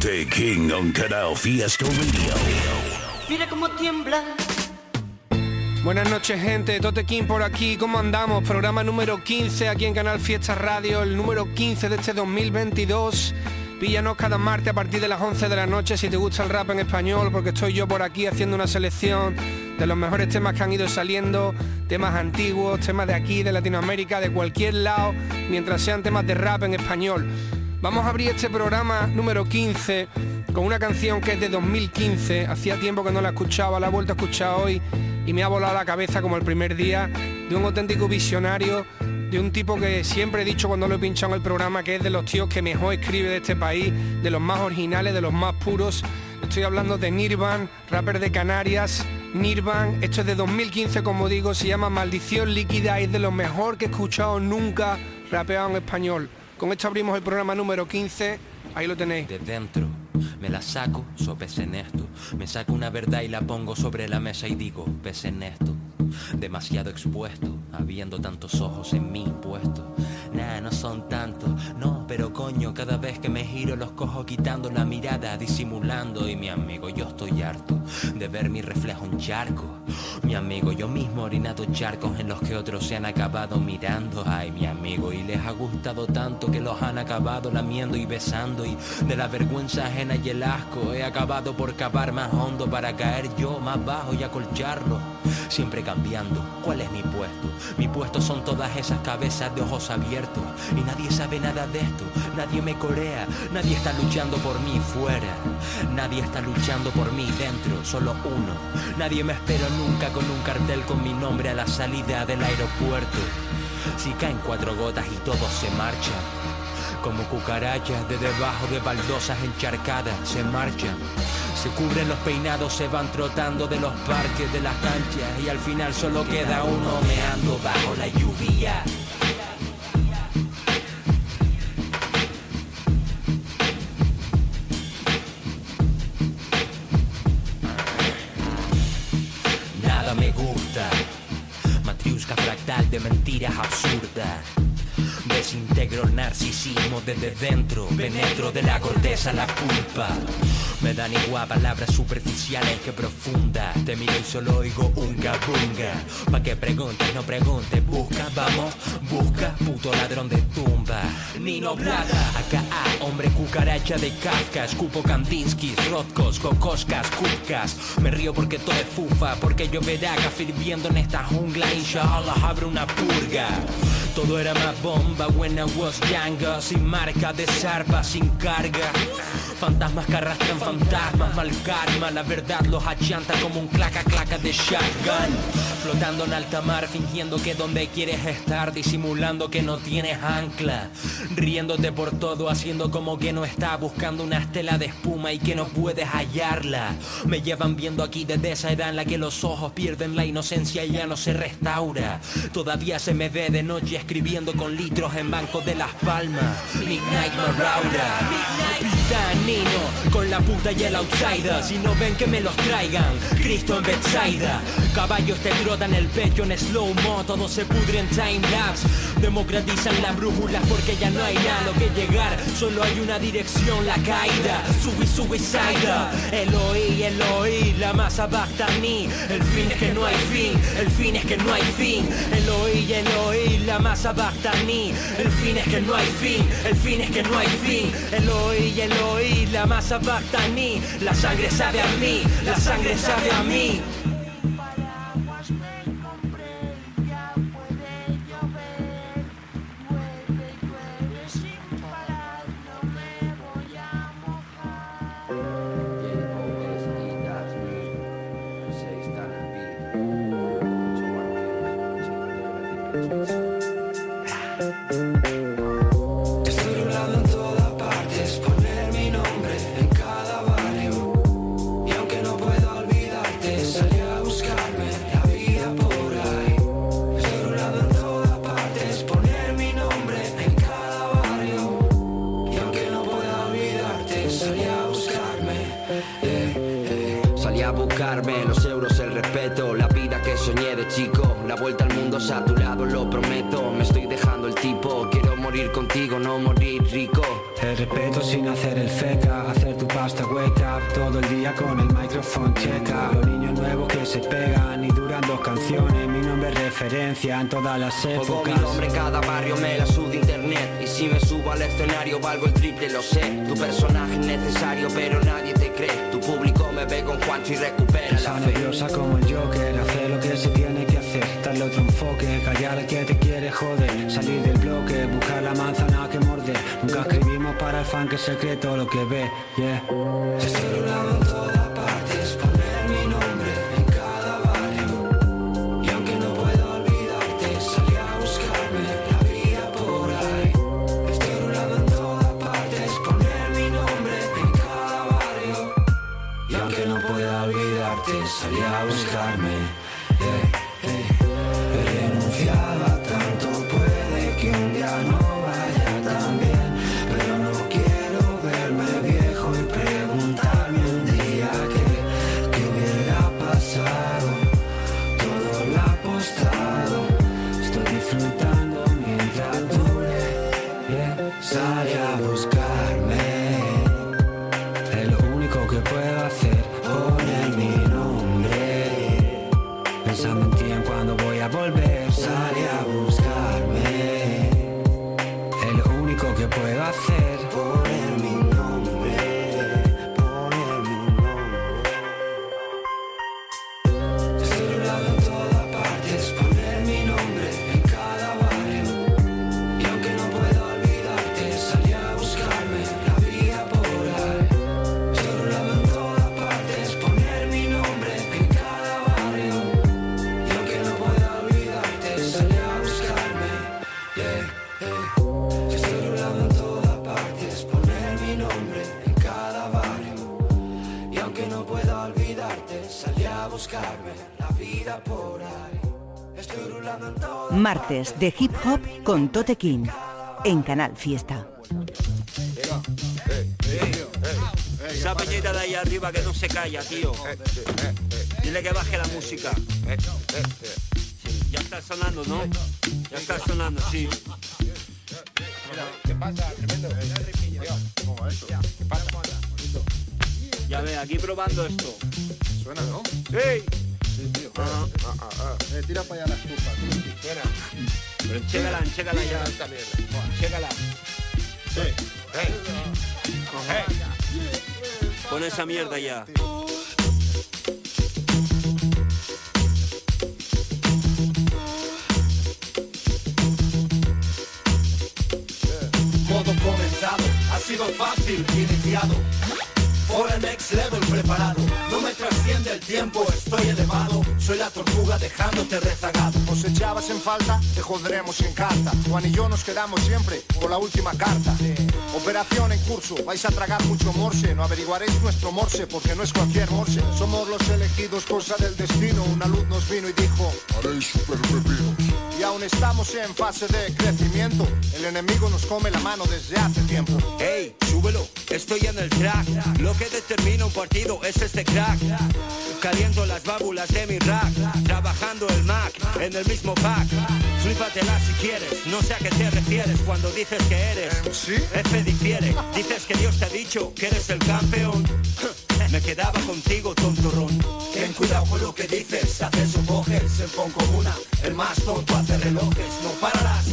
Tote King on Canal Fiesta Radio. Mira cómo tiembla. Buenas noches gente, Tote King por aquí, ¿cómo andamos? Programa número 15 aquí en Canal Fiesta Radio, el número 15 de este 2022. Píllanos cada martes a partir de las 11 de la noche si te gusta el rap en español, porque estoy yo por aquí haciendo una selección de los mejores temas que han ido saliendo, temas antiguos, temas de aquí, de Latinoamérica, de cualquier lado, mientras sean temas de rap en español. Vamos a abrir este programa número 15 con una canción que es de 2015, hacía tiempo que no la escuchaba, la he vuelto a escuchar hoy y me ha volado la cabeza como el primer día de un auténtico visionario, de un tipo que siempre he dicho cuando lo he pinchado en el programa que es de los tíos que mejor escribe de este país, de los más originales, de los más puros. Estoy hablando de Nirvan, rapper de Canarias. Nirvan, esto es de 2015 como digo, se llama Maldición Líquida, es de lo mejor que he escuchado nunca rapeado en español. Con esto abrimos el programa número 15, ahí lo tenéis. de dentro. Me la saco, so pese en esto. Me saco una verdad y la pongo sobre la mesa y digo, pese en esto. Demasiado expuesto, habiendo tantos ojos en mí puestos. Nah, no son tantos, no, pero coño, cada vez que me giro los cojo quitando la mirada, disimulando. Y mi amigo, yo estoy harto de ver mi reflejo en charco. Mi amigo, yo mismo he orinado charcos en los que otros se han acabado mirando. Ay, mi amigo, y les ha gustado tanto que los han acabado lamiendo y besando. Y de la vergüenza ajena y el asco he acabado por cavar más hondo para caer yo más bajo y acolcharlo. Siempre cambiando, ¿cuál es mi puesto? Mi puesto son todas esas cabezas de ojos abiertos. Y nadie sabe nada de esto, nadie me corea, nadie está luchando por mí fuera. Nadie está luchando por mí dentro, solo uno. Nadie me espera nunca con un cartel con mi nombre a la salida del aeropuerto. Si caen cuatro gotas y todos se marchan. Como cucarachas de debajo de baldosas encharcadas se marchan. Se cubren los peinados, se van trotando de los parques, de las canchas y al final solo queda uno meando bajo la lluvia. Fractal de mentiras absurdas. Desintegro el narcisismo desde dentro, penetro de la corteza la culpa. Me dan igual palabras superficiales que profundas. Te miro y solo oigo un bunga. Pa' que preguntes, no preguntes, busca, vamos, busca, puto ladrón de tumba. Nino Blaga, acá hombre cucaracha de Kafka, escupo Kandinsky, Rothkos, Kokoskas, Kufkas. Me río porque todo es fufa, porque yo veraga firviendo en esta jungla. Inshallah abro una purga. Todo era más bomba I was younger Sin marca de zarpa, sin carga. Fantasmas que arrastran fantasmas, mal karma La verdad los achanta como un claca claca de shotgun. Flotando en alta mar, fingiendo que donde quieres estar Disimulando que no tienes ancla. Riéndote por todo, haciendo como que no está Buscando una estela de espuma y que no puedes hallarla. Me llevan viendo aquí desde esa edad en la que los ojos pierden la inocencia y ya no se restaura. Todavía se me ve de noche escribiendo con litros en Banco de Las Palmas. Midnight Marauder Nino con la puta y el outsider. Si no ven que me los traigan Cristo en Betsaida Caballos te trotan el pecho en slow mo Todo se pudre en time lapse. Democratizan las brújulas porque ya no hay nada a lo que llegar. Solo hay una dirección, la caída. Subi, suicida Eloí, Eloí, la masa Bactani El fin es que no hay fin, el fin es que no hay fin. Eloí, Eloí, la masa Bactani El fin es que no hay fin, el fin es que no hay fin. Eloí, Eloí, la masa Bactani La sangre sabe a mí, la sangre sabe a mí a tu lado, lo prometo. Me estoy dejando el tipo, quiero morir contigo, no morir rico. El respeto sin hacer el feca, hacer tu pasta wake up todo el día con el micrófono checa. Los niños nuevos que se pegan y duran dos canciones, mi nombre es referencia en todas las Pongo épocas. mi nombre en cada barrio, me la subo de internet. Y si me subo al escenario, valgo el triple, lo sé. Tu personaje es necesario, pero nadie te cree. Tu público me ve con Juancho y recupera la Esa fe. nerviosa como el Joker, hacer lo que se tiene que hacer, darle otro enfoque, callar al que te quiere joder, salir del bloque, buscar la manzana que morder. Nunca escribimos para el fan que se cree todo lo que ve, yeah. Estoy doblado en todas partes, poner mi nombre en cada barrio. Y aunque no puedo olvidarte, salí a buscarme la vida por ahí. Estoy doblado en todas partes, poner mi nombre en cada barrio. Y aunque no pueda olvidarte, salí a buscarme. Martes de hip hop con Tote King en Canal Fiesta. Esa peñita de ahí arriba que no se calla, tío. Dile que baje la música. Sí, ya está sonando, ¿no? Ya está sonando, sí. ¿Qué pasa? Tremendo. Ya ve, aquí probando esto. Suena, ¿no? Ah, ah, ah. Eh, tira para allá la estufa. Pero chécala, chécala ya. Esta mierda. Chécala. Sí. Hey. Pon esa mierda ya. Modo comenzado, ha sido fácil, iniciado. For el next level preparado. No me trasciende el tiempo, estoy elevado. Soy la tortuga dejándote rezagado. Os echabas en falta, te joderemos en carta. Juan y yo nos quedamos siempre con la última carta. Operación en curso, vais a tragar mucho morse. No averiguaréis nuestro morse porque no es cualquier morse. Somos los elegidos, cosa del destino. Una luz nos vino y dijo: Haréis super pepinos. Aún estamos en fase de crecimiento. El enemigo nos come la mano desde hace tiempo. ¡Ey! Súbelo, estoy en el track. Lo que determina un partido es este crack. Caliento las válvulas de mi rack. Trabajando el Mac en el mismo pack. Flípatela si quieres, no sé a qué te refieres cuando dices que eres. ¿Sí? F difiere, dices que Dios te ha dicho que eres el campeón. Me quedaba contigo, tontorrón. Ten cuidado con lo que dices, haces un coges, se pon como una. El más tonto hace relojes, no pararás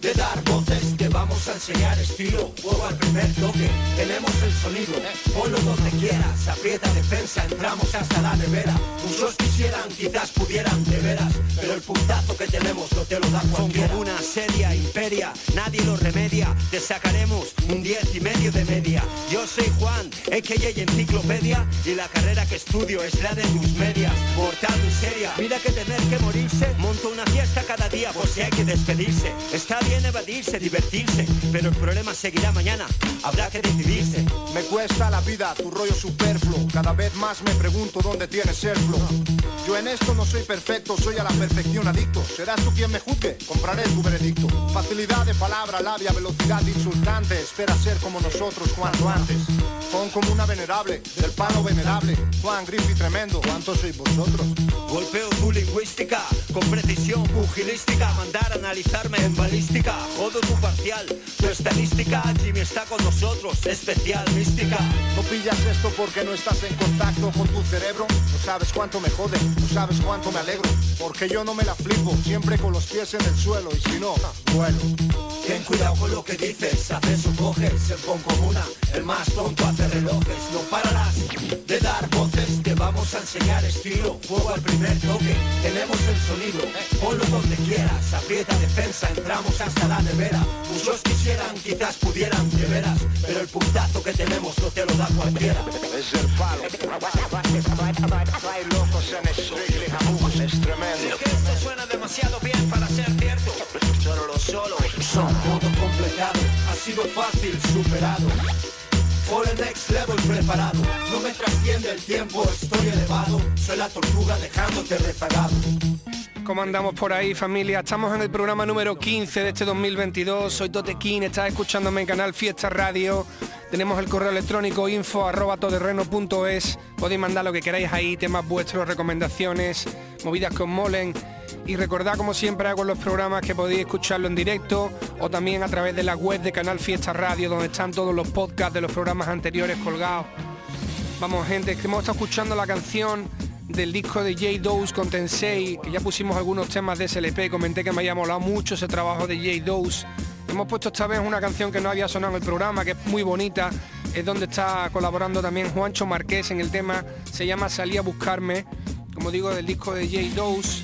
de dar voces. Te vamos a enseñar estilo, fuego al primer toque. Tenemos el sonido, ponlo donde quieras. Aprieta defensa, entramos hasta la nevera. Muchos quisieran, quizás pudieran, de veras. Pero el puntazo que tenemos no te lo da cualquiera. como una seria imperia, nadie lo remedia. Te sacaremos un 10 y medio de media. Yo soy Juan, a.k.a. enciclopedia, y la carrera que estudio es la de tus medias. Mortal miseria, mira que tener que morirse. Monto una fiesta cada día por si hay que despedirse. Está bien evadirse, divertirse, pero el problema seguirá mañana. Habrá que decidirse. Me cuesta la vida, tu rollo superfluo. Cada vez más me pregunto dónde tienes el flow. Yo en esto no soy perfecto, soy a la perfección adicto. Serás tú quien me juzgue, compraré tu veredicto. Facilidad de palabra, labia, velocidad insultante. Espera ser como nosotros cuanto antes. Pon como una venerable, del venerable. Juan Griffith tremendo, ¿cuántos sois vosotros? Golpeo tu lingüística, con precisión pugilística, mandar a analizarme en balística. Jodo tu parcial, tu estadística, Jimmy está con nosotros, especial mística. No pillas esto porque no estás en contacto con tu cerebro. No sabes cuánto me jode, no sabes cuánto me alegro. Porque yo no me la flipo, siempre con los pies en el suelo y si no, vuelo. Ten cuidado con lo que dices, haces o coges el con comuna, el más tonto hace relojes, no pararás de dar voces, te vamos a enseñar estilo, fuego al primer toque, tenemos el sonido, ponlo donde quieras, aprieta defensa, entramos hasta la nevera, muchos quisieran, quizás pudieran, de veras, pero el puntazo que tenemos no te lo da cualquiera. Es el palo. Hay locos en Strictly es tremendo. Que esto suena demasiado bien para ser cierto, solo lo solo. Son modo completado, ha sido fácil, superado. Next level preparado, no me trasciende el tiempo, estoy elevado, soy la tortuga dejándote rezagado. ¿Cómo andamos por ahí familia? Estamos en el programa número 15 de este 2022. Soy Totequín, estás escuchándome en Canal Fiesta Radio. Tenemos el correo electrónico info arroba toderreno.es. Podéis mandar lo que queráis ahí, temas vuestros, recomendaciones, movidas os molen. Y recordad como siempre hago en los programas que podéis escucharlo en directo o también a través de la web de Canal Fiesta Radio donde están todos los podcasts de los programas anteriores colgados. Vamos gente, que hemos estado escuchando la canción del disco de J Dose con Tensei, que ya pusimos algunos temas de SLP, comenté que me había molado mucho ese trabajo de J Dose. Hemos puesto esta vez una canción que no había sonado en el programa, que es muy bonita, es donde está colaborando también Juancho Marqués en el tema, se llama Salí a buscarme, como digo, del disco de J Dose.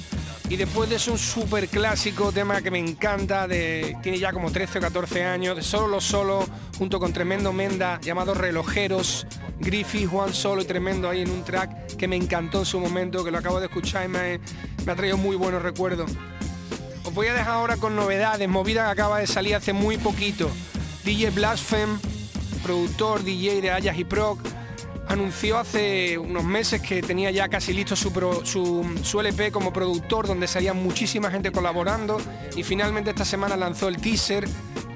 Y después de eso un súper clásico tema que me encanta, de, tiene ya como 13 o 14 años, de Solo los Solo, junto con Tremendo Menda, llamado Relojeros, Griffith, Juan Solo y Tremendo ahí en un track que me encantó en su momento, que lo acabo de escuchar y me, me ha traído muy buenos recuerdos. Os voy a dejar ahora con novedades, movida que acaba de salir hace muy poquito. DJ Blaspheme, productor DJ de Ayas y Proc, anunció hace unos meses que tenía ya casi listo su, pro- su, su LP como productor, donde salía muchísima gente colaborando y finalmente esta semana lanzó el teaser,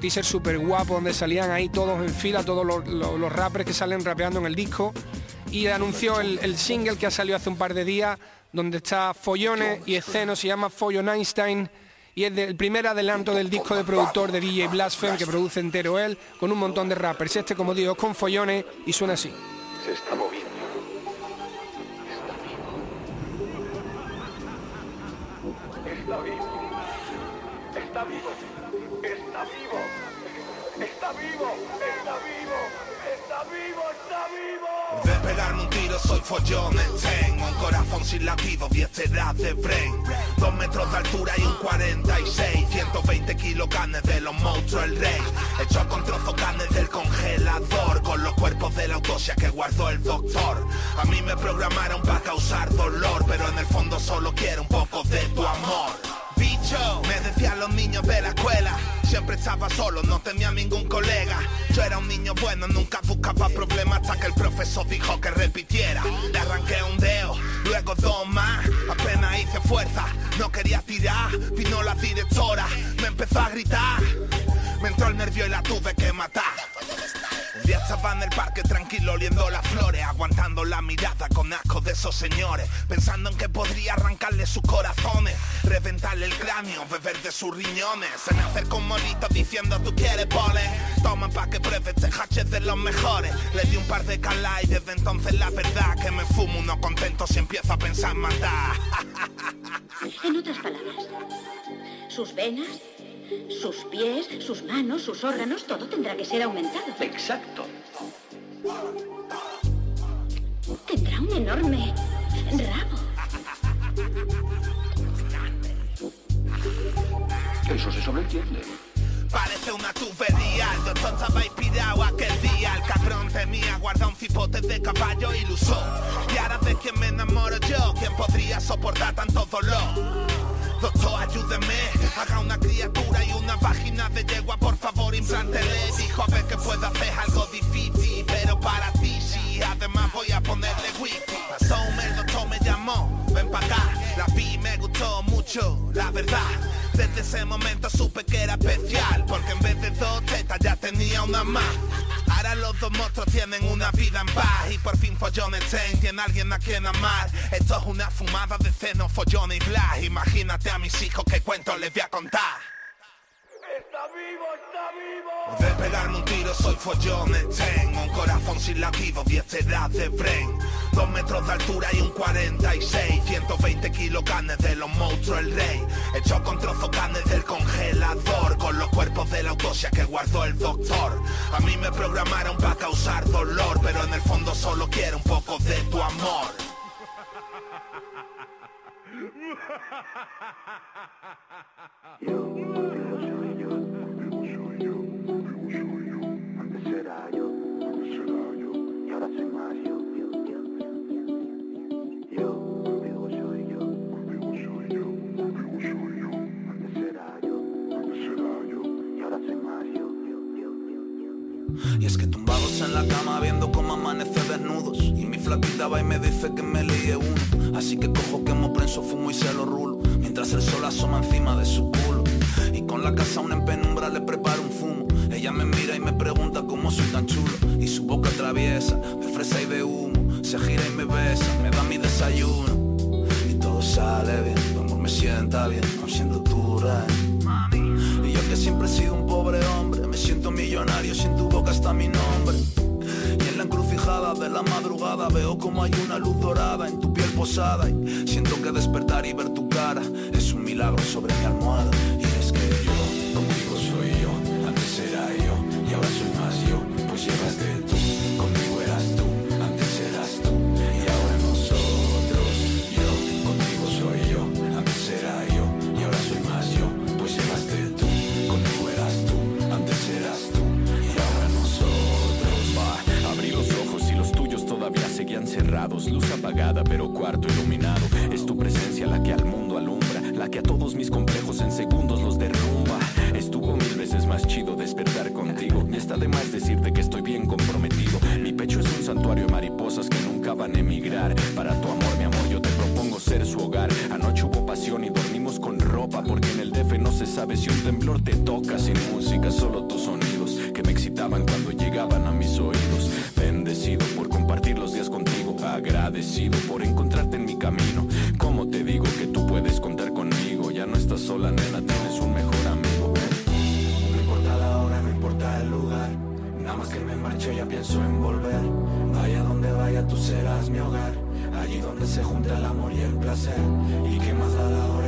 teaser súper guapo, donde salían ahí todos en fila, todos los, los- rappers que salen rapeando en el disco y anunció el, single que ha salido hace un par de días, donde está Follones y esceno, se llama Follon Einstein y es el primer adelanto del disco de productor de DJ Blaspheme que produce entero él, con un montón de rappers. Este, como digo, es con Follones y suena así. Se está moviendo. Está vivo. Está vivo. Está vivo. Está vivo. Está vivo. Está vivo. Está vivo. De pegarme un tiro soy follón tengo un corazón sin latido, 10 edad de brain Dos metros de altura y un 46 120 kilos canes de los monstruos el rey. Hecho con trozo canes del congelador. Con los cuerpos de la autopsia que guardó el doctor. A mí me programaron para causar dolor Pero en el fondo solo quiero un poco de tu amor. Bicho, me decían los niños de la escuela Siempre estaba solo, no tenía ningún colega. Yo era un niño bueno, nunca buscaba problemas Hasta que el profesor dijo que repitiera. Le arranqué un dedo, luego dos más. Apenas hice fuerza, no quería tirar. Vino la directora, me empezó a gritar. Me entró el nervio y la tuve que matar día estaba en el parque tranquilo oliendo las flores Aguantando la mirada con asco de esos señores Pensando en que podría arrancarle sus corazones Reventarle el cráneo, beber de sus riñones Se me acercó un monito diciendo tú quieres pole Toma pa' que pruebe este hache de los mejores Le di un par de calas y desde entonces la verdad Que me fumo uno contento si empiezo a pensar en matar. En otras palabras, sus venas, sus pies, sus manos, sus órganos, todo tendrá que ser aumentado. Exacto. Tendrá un enorme rabo. Eso se sobreentiende. Parece una tubería, el doctor estaba inspirado aquel día El cabrón temía, guarda un cipote de caballo y lo usó Y ahora de quién me enamoro yo, ¿quién podría soportar tanto dolor? Doctor, ayúdeme, haga una criatura y una vagina de yegua, por favor, implántele Dijo a ver que puedo hacer algo difícil, pero para ti sí. Además voy a ponerle wifi Pasó un mes, doctor me llamó, ven pa' acá La vi me gustó mucho, la verdad. Desde ese momento supe que era especial Porque en vez de dos tetas ya tenía una más Ahora los dos monstruos tienen una vida en paz y por fin follones Ten tiene alguien a quien amar. Esto es una fumada de ceno, follón y blas. Imagínate a mis hijos qué cuentos les voy a contar. Está vivo, está vivo. De pegarme un tiro soy follones Tengo un corazón sin latido, 10 edad de brain Dos metros de altura y un 46 120 kilos canes de los monstruos el rey. Hecho con trozos canes del congelador. Con los cuerpos de la autopsia que guardó el doctor. A mí me programaron para causar dolor Pero en el fondo solo quiero un poco de tu amor Y es que tumbados en la cama viendo cómo amanece desnudos. Y mi flaquita va y me dice que me líe uno. Así que cojo, quemo, prenso, fumo y se lo rulo. Mientras el sol asoma encima de su culo. Y con la casa aún en penumbra le preparo un fumo Ella me mira y me pregunta cómo soy tan chulo. Y su boca traviesa, de fresa y de humo. Se gira y me besa, me da mi desayuno. Y todo sale bien, tu amor me sienta bien Aun siendo tu reina y yo que siempre he sido un pobre hombre millonario si en tu boca está mi nombre. Y en la encrucijada de la madrugada Veo como hay una luz dorada en tu piel posada. Y siento que despertar y ver tu cara Es un milagro sobre mi almohada. Y es que yo, contigo soy yo Antes era yo y ahora soy más yo. Pues llegaste tú, seguían cerrados. Luz apagada, pero cuarto iluminado. Es tu presencia la que al mundo alumbra, la que a todos mis complejos en segundos los derrumba. Estuvo mil veces más chido despertar contigo. Y está de más decirte que estoy bien comprometido. Mi pecho es un santuario de mariposas que nunca van a emigrar. Para tu amor, mi amor, yo te propongo ser su hogar. Anoche hubo pasión y dormimos con ropa. Porque en el DF no se sabe si un temblor te toca. Sin música, solo tus sonidos que me excitaban cuando llegaban a mis oídos. Bendecido por Agradecido por encontrarte en mi camino. Como te digo que tú puedes contar conmigo. Ya no estás sola, nena, tienes un mejor amigo. No importa la hora, no importa el lugar Nada más que me marcho ya pienso en volver Vaya donde vaya tú serás mi hogar Allí donde se junta el amor y el placer Y qué más da la hora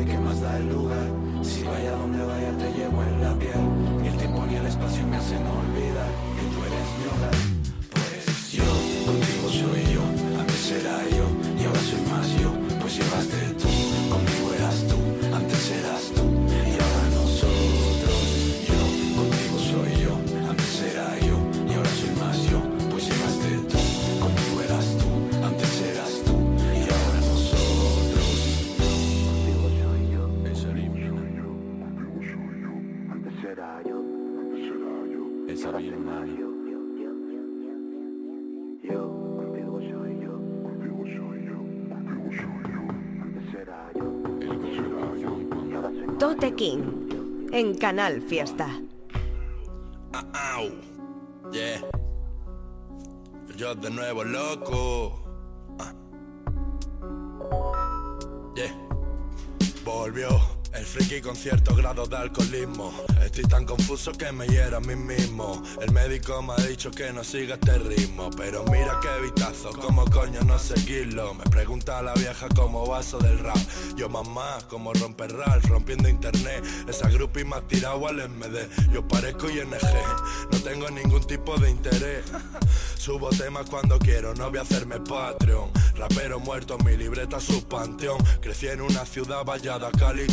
Tote King, en Canal Fiesta. Au. Yeah. Yo de nuevo loco. Ah. Yeah. Volvió el friki con cierto grado de alcoholismo. Estoy tan confuso que me hiero a mí mismo. El médico me ha dicho que no siga este ritmo. Pero mira qué vitazo, como coño no seguirlo. Me pregunta la vieja como vaso del rap. Yo mamá, como romper Ralph, rompiendo internet. Esa groupie me ha tirado al MD. Yo parezco ING, no tengo ningún tipo de interés. Subo temas cuando quiero, no voy a hacerme Patreon. Rapero muerto, mi libreta su panteón. Crecí en una ciudad vallada, cal y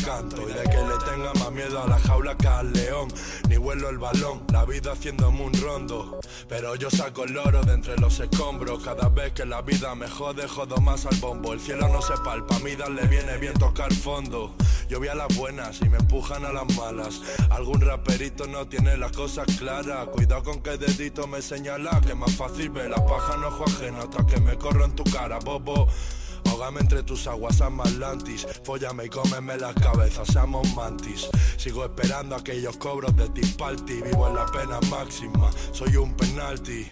de que le tenga más miedo a la jaula que al león. Ni vuelo el balón, la vida haciéndome un rondo. Pero yo saco el oro de entre los escombros. Cada vez que la vida me jode, jodo más al bombo. El cielo no se palpa, a mí le viene bien tocar fondo. Yo vi a las buenas y me empujan a las malas. Algún raperito no tiene las cosas claras. Cuidado con que dedito me señala que más fácil ver la paja en ojo ajeno hasta que me corro en tu cara, bobo. Ahógame entre tus aguas Atlantis. Fóllame y cómeme las cabezas, seamos mantis. Sigo esperando aquellos cobros de Tispalti Vivo en la pena máxima, soy un penalti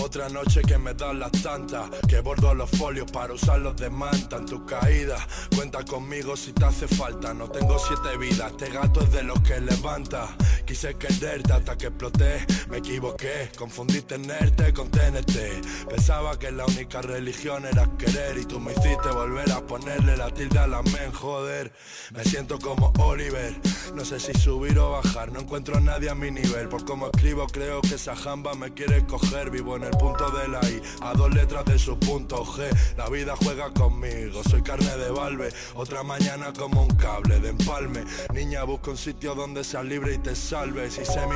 otra noche que me dan las tantas, que bordo los folios para usarlos de manta en tu caída. Cuenta conmigo si te hace falta, no tengo siete vidas, este gato es de los que levanta. Quise quererte hasta que exploté, me equivoqué, confundí tenerte con TNT. Pensaba que la única religión era querer y tú me hiciste volver a ponerle la tilde a la men, joder. Me siento como Oliver, no sé si subir o bajar, no encuentro a nadie a mi nivel. Por como escribo creo que esa jamba me quiere coger, vivo en el punto de la I, a dos letras de su punto G. La vida juega conmigo, soy carne de balbe, otra mañana como un cable de empalme. Niña, busca un sitio donde seas libre y te salves. Y sé mi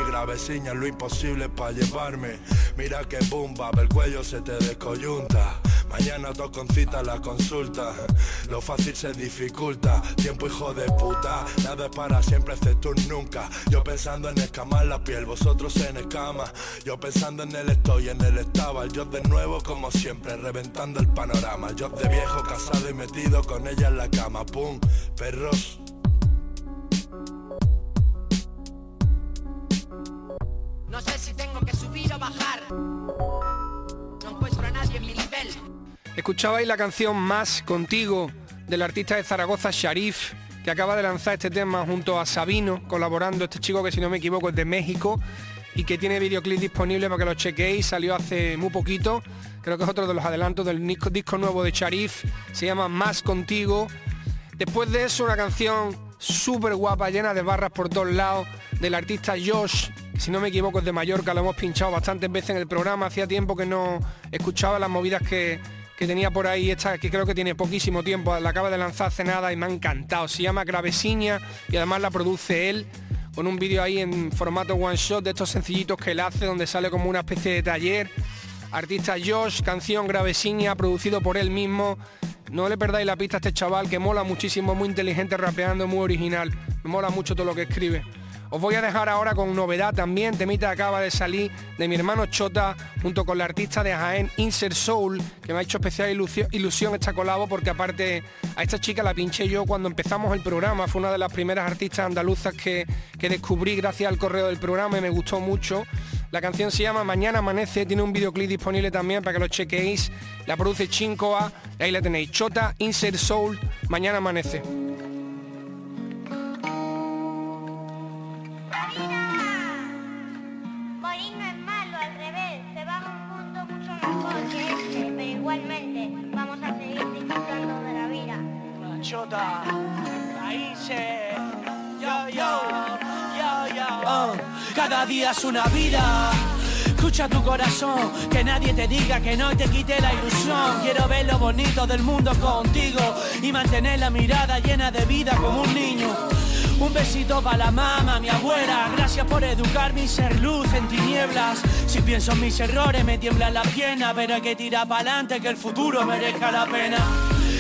lo imposible para llevarme. Mira que bumba, el cuello se te descoyunta. Mañana dos con cita la consulta. Lo fácil se dificulta. Tiempo hijo de puta. Nada es para siempre excepto un nunca. Yo pensando en escamar la piel, vosotros en escama. Yo pensando en el estoy, en el estaba. Yo de nuevo como siempre, reventando el panorama. Yo de viejo casado y metido con ella en la cama. Pum, perros. No sé si tengo que subir o bajar. Escuchabais la canción Más Contigo del artista de Zaragoza Sharif, que acaba de lanzar este tema junto a Sabino, colaborando. Este chico que si no me equivoco es de México y que tiene videoclip disponible para que lo chequéis, salió hace muy poquito, creo que es otro de los adelantos del disco, nuevo de Sharif, se llama Más Contigo. Después de eso una canción súper guapa, llena de barras por todos lados, del artista Josh, si no me equivoco es de Mallorca, lo hemos pinchado bastantes veces en el programa, hacía tiempo que no escuchaba las movidas que, que tenía por ahí, esta que creo que tiene poquísimo tiempo, la acaba de lanzar hace nada y me ha encantado, se llama Gravesiña y además la produce él, con un vídeo ahí en formato one shot de estos sencillitos que él hace, donde sale como una especie de taller. Artista Josh, canción Gravesiña, producido por él mismo. No le perdáis la pista a este chaval que mola muchísimo, muy inteligente rapeando, muy original. Me mola mucho todo lo que escribe. Os voy a dejar ahora con novedad también, temita acaba de salir de mi hermano Chota junto con la artista de Jaén Insert Soul, que me ha hecho especial ilusión, esta colabo porque aparte a esta chica la pinché yo cuando empezamos el programa, fue una de las primeras artistas andaluzas que, que descubrí gracias al correo del programa y me gustó mucho. La canción se llama Mañana Amanece, tiene un videoclip disponible también para que lo chequeéis. La produce Chincoa, ahí la tenéis. Chota, Insert Soul, Mañana Amanece. Igualmente vamos a seguir disfrutando de la vida. Chota, países, yo, yo, yo, yo. Oh, cada día es una vida. Escucha tu corazón, que nadie te diga que no y te quite la ilusión. Quiero ver lo bonito del mundo contigo y mantener la mirada llena de vida como un niño. Un besito para la mamá, mi abuela. Gracias por educarme y ser luz en tinieblas. Si pienso en mis errores me tiembla la pierna, pero hay que tirar para adelante que el futuro merezca la pena.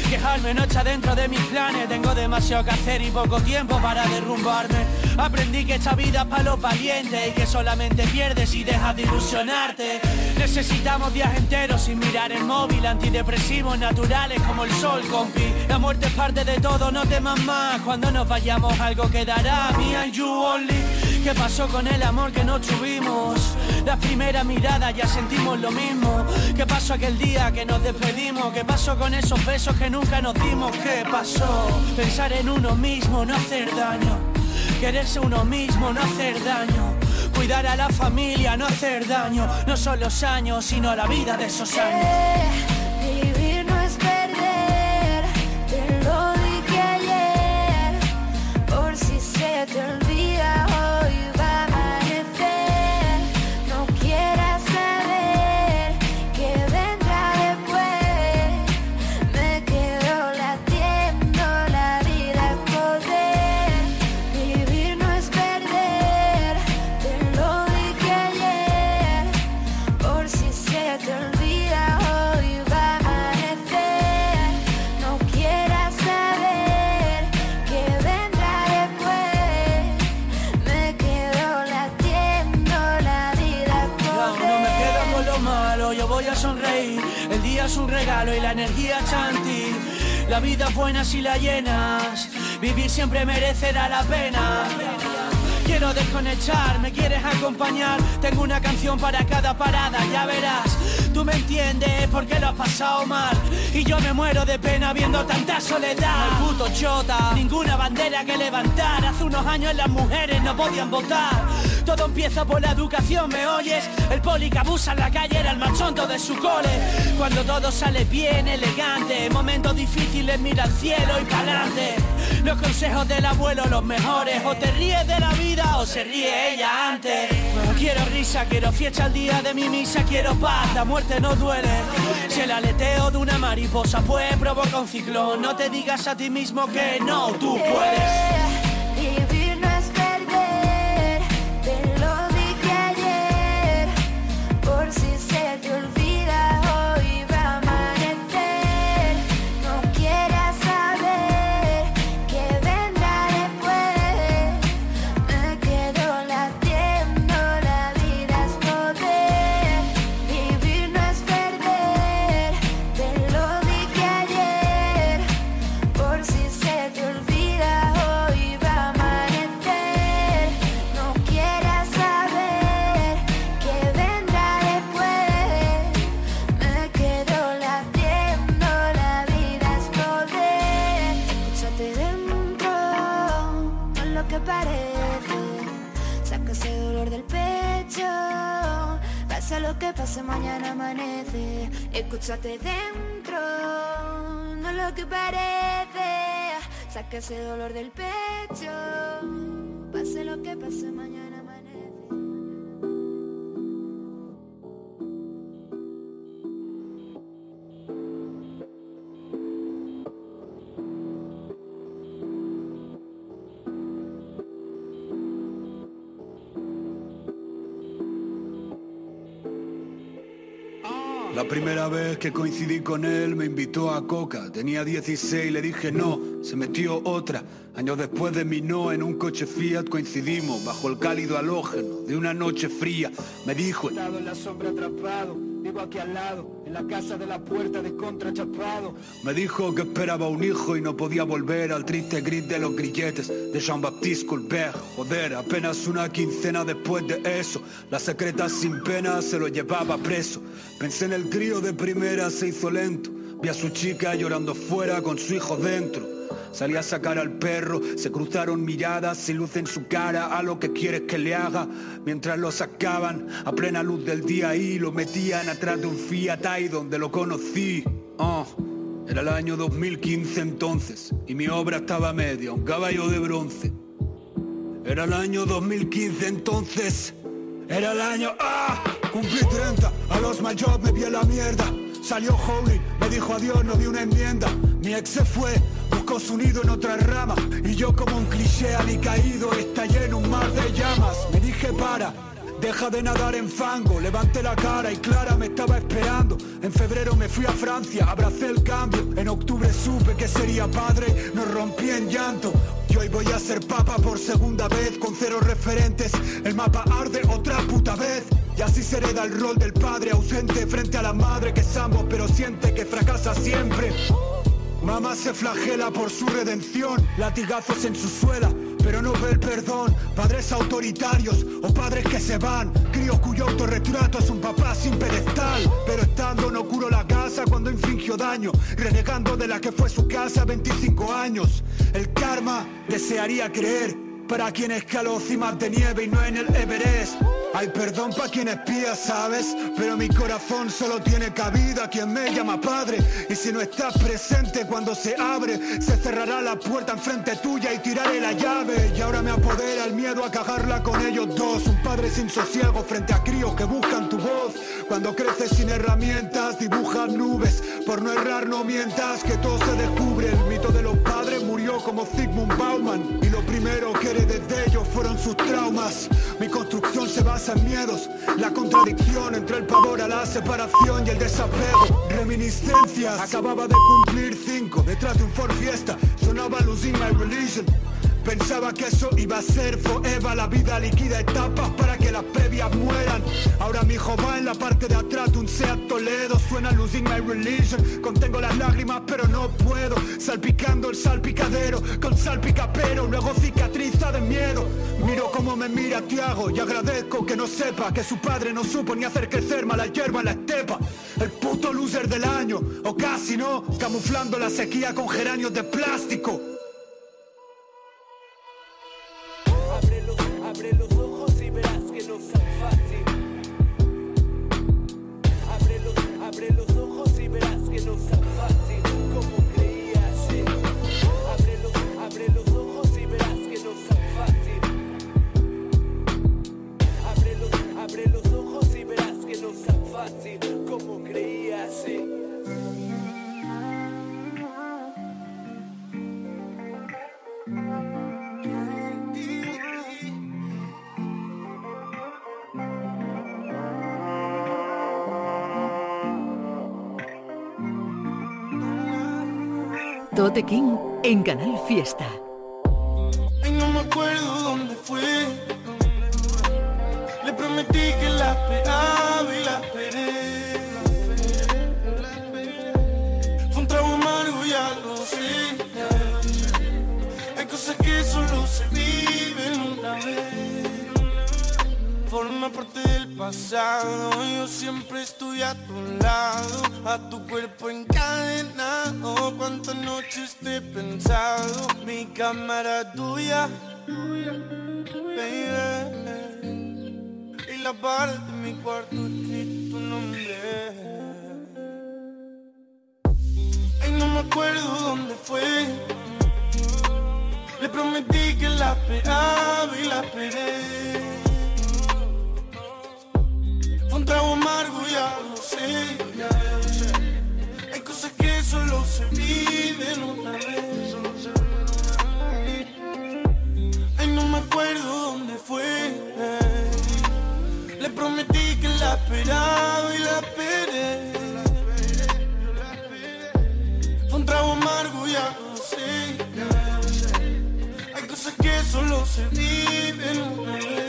Quejarme no está dentro de mis planes Tengo demasiado que hacer y poco tiempo para derrumbarme Aprendí que esta vida es para los valientes Y que solamente pierdes y dejas de ilusionarte Necesitamos días enteros sin mirar el móvil Antidepresivos naturales como el sol, compi La muerte es parte de todo, no temas más Cuando nos vayamos algo quedará Me and you only ¿Qué pasó con el amor que no tuvimos? La primera mirada ya sentimos lo mismo ¿Qué pasó aquel día que nos despedimos? ¿Qué pasó con esos besos que nunca nos dimos? ¿Qué pasó? Pensar en uno mismo, no hacer daño Quererse uno mismo, no hacer daño. Cuidar a la familia, no hacer daño. No son los años, sino la vida de esos años. Vivir no es perder, te lo dije ayer. Por si se te olvida, la vida es buena si la llenas, vivir siempre merecerá la pena. Quiero desconectar, me quieres acompañar. Tengo una canción para cada parada, ya verás. Tú me entiendes porque lo has pasado mal. Y yo me muero de pena viendo tanta soledad. El puto chota, ninguna bandera que levantar. Hace unos años las mujeres no podían votar Todo empieza por la educación, ¿me oyes? El poli que abusa en la calle era el machonto de su cole. Cuando todo sale bien, elegante Momentos difíciles, mira al cielo y pa'lante. Los consejos del abuelo, los mejores O te ríes de la vida o se ríe ella antes. Quiero risa, quiero fiesta al día de mi misa Quiero paz, la muerte no duele. Si el aleteo de una mariposa pues provoca un ciclón No te digas a ti mismo que no, tú puedes Escúchate dentro, no lo que parece. Saca ese dolor del pecho. La primera vez que coincidí con él me invitó a coca. Tenía 16, le dije no, se metió otra. Años después de mi no en un coche Fiat coincidimos bajo el cálido halógeno de una noche fría. Me dijo, atrapado, vivo aquí al lado, en la casa de la puerta de me dijo que esperaba un hijo y no podía volver al triste gris de los grilletes de Jean-Baptiste Colbert. Joder, apenas una quincena después de eso, la secreta sin pena se lo llevaba preso. Pensé en el crío de primera, se hizo lento. Vi a su chica llorando fuera con su hijo dentro. Salí a sacar al perro, se cruzaron miradas, sin luz en su cara a lo que quieres que le haga. Mientras lo sacaban a plena luz del día y lo metían atrás de un Fiat ahí donde lo conocí. Oh, era el año 2015 entonces y mi obra estaba media, un caballo de bronce. Era el año 2015 entonces. Era el año... ¡Ah! Cumplí 30, a los mayores me vi en la mierda. Salió Howling, me dijo adiós, no di una enmienda. Mi ex se fue, nido en otra rama. Y yo como un cliché alicaído estallé en un mar de llamas. Me dije para, deja de nadar en fango. Levanté la cara y Clara me estaba esperando. En febrero me fui a Francia, abracé el cambio. En octubre supe que sería padre, nos rompí en llanto. Y hoy voy a ser papa por segunda vez con cero referentes. El mapa arde otra puta vez. Y así se hereda el rol del padre ausente frente a la madre que es ambos pero siente que fracasa siempre. Mamá se flagela por su redención, latigazos en su suela, pero no ve el perdón. Padres autoritarios o padres que se van, crío cuyo autorretrato es un papá sin pedestal. Pero estando no curo la casa cuando infringió daño, renegando de la que fue su casa 25 años. El karma desearía creer para quien escaló cimas de nieve y no en el Everest. Hay perdón para quien espía, ¿sabes? Pero mi corazón solo tiene cabida quien me llama padre. Y si no estás presente cuando se abre, se cerrará la puerta enfrente tuya y tiraré la llave. Y ahora me apodera el miedo a cagarla con ellos dos. Un padre sin sosiego frente a críos que buscan tu voz. Cuando creces sin herramientas, dibujas nubes. Por no errar, no mientas que todo se descubre. El mito de los padres murió como Zygmunt Bauman. Primero que heredé de ellos fueron sus traumas. Mi construcción se basa en miedos. La contradicción entre el pavor a la separación y el desapego. Reminiscencias. Acababa de cumplir cinco detrás de un Ford Fiesta. Sonaba Losing My Religion. Pensaba que eso iba a ser forever. La vida liquida etapas para que las previas mueran. Ahora mi hijo va en la parte de atrás de un Seat Toledo. Suena Losing My Religion. Contengo las lágrimas pero no puedo. Salpicando el salpicadero con salpicapero Luego cicatriza de miedo. Miro cómo me mira Tiago y agradezco que no sepa Que su padre no supo ni hacer crecer mala hierba en la estepa. El puto loser del año, o casi no Camuflando la sequía con geranios de plástico King en Canal Fiesta. Ay, no me acuerdo dónde fue. Le prometí que la esperaba y la esperé. Fue un trago amargo, ya lo sé. Hay cosas que solo se viven una vez. Forma parte del pasado. Yo siempre estoy a tu lado, a tu cuerpo encadenado. Cuántas noches te he pensado, mi cámara tuya, baby. Y la pared de mi cuarto escrito tu nombre. Ay, no me acuerdo dónde fue. Le prometí que la esperaba y la esperé. Fue un trago amargo, ya lo Hay cosas que solo se viven una vez. Ay, no me acuerdo dónde fue. Le prometí que la esperaba y la esperé. Fue un trago amargo, ya sé. Hay cosas que solo se viven una vez.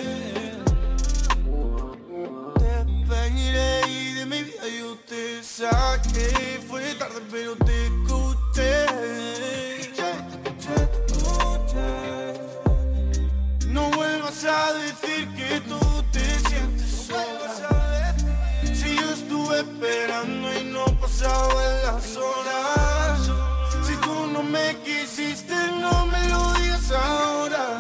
Saqué. Fue tarde pero te escuché. No vuelvas a decir que tú te sientes sola. Si yo estuve esperando y no pasaban las horas. Si tú no me quisiste, no me lo digas ahora.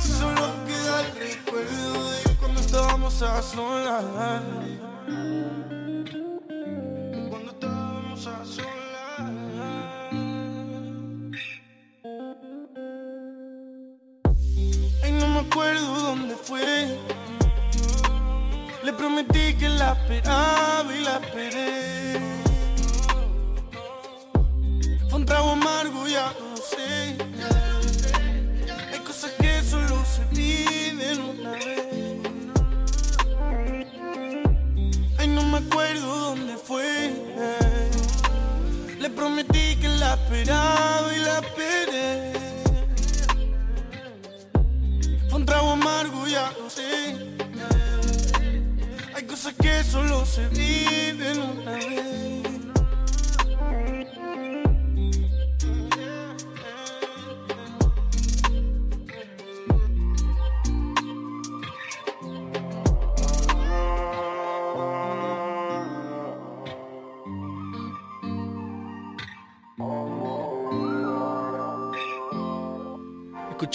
Solo queda el recuerdo de cuando estábamos a solas. Acuerdo dónde fue. Le prometí que la esperaba y la esperé. Fue un trago amargo, ya lo sé. Hay cosas que solo se viven una vez. Ay, no me acuerdo dónde fue. Le prometí que la esperaba y la esperé. Trago amargo, ya lo sé. Hay cosas que solo se viven una vez.